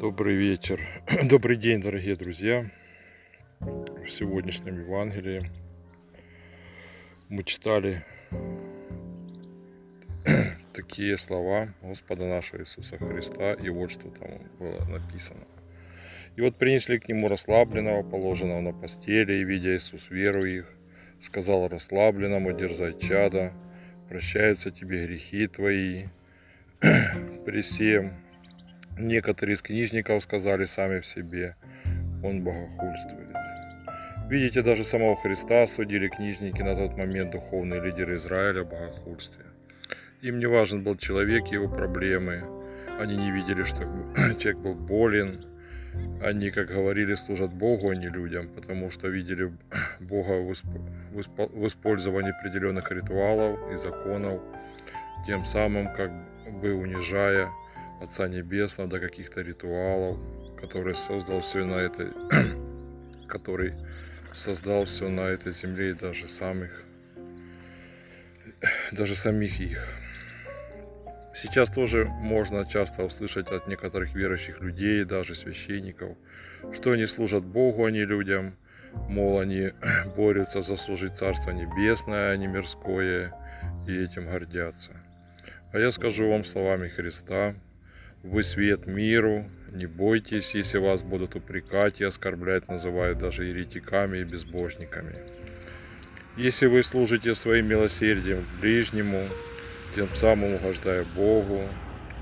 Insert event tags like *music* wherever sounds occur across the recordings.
Добрый вечер, *clears throat* добрый день, дорогие друзья. В сегодняшнем Евангелии мы читали *clears throat* такие слова Господа нашего Иисуса Христа, и вот что там было написано. И вот принесли к нему расслабленного, положенного на постели, и, видя Иисус веру их, сказал расслабленному, дерзай чада, прощаются тебе грехи твои, *clears throat* при всем Некоторые из книжников сказали сами в себе, он богохульствует. Видите, даже самого Христа судили книжники на тот момент духовные лидеры Израиля богохульстве. Им не важен был человек и его проблемы. Они не видели, что *coughs* человек был болен. Они, как говорили, служат Богу, а не людям, потому что видели *coughs* Бога в использовании определенных ритуалов и законов, тем самым как бы унижая Отца Небесного, до каких-то ритуалов, *clears throat* который создал все на этой, который создал все на этой земле и даже самых, *clears throat* даже самих их. Сейчас тоже можно часто услышать от некоторых верующих людей, даже священников, что они служат Богу, а не людям, мол, они *clears throat* борются заслужить Царство Небесное, а не мирское, и этим гордятся. А я скажу вам словами Христа, вы свет миру, не бойтесь, если вас будут упрекать и оскорблять, называют даже еретиками и безбожниками. Если вы служите своим милосердием ближнему, тем самым угождая Богу,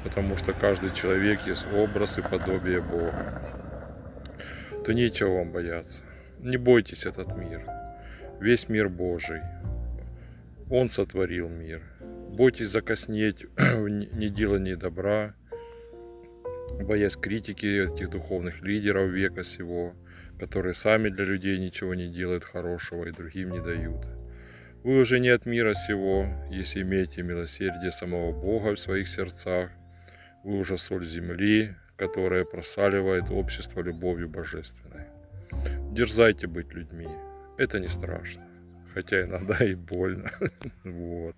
потому что каждый человек есть образ и подобие Бога, то нечего вам бояться. Не бойтесь этот мир. Весь мир Божий. Он сотворил мир. Бойтесь закоснеть *clears throat* в неделании добра, боясь критики этих духовных лидеров века сего, которые сами для людей ничего не делают хорошего и другим не дают. Вы уже не от мира сего, если имеете милосердие самого Бога в своих сердцах. Вы уже соль земли, которая просаливает общество любовью божественной. Дерзайте быть людьми. Это не страшно. Хотя иногда и больно. *laughs* Вот.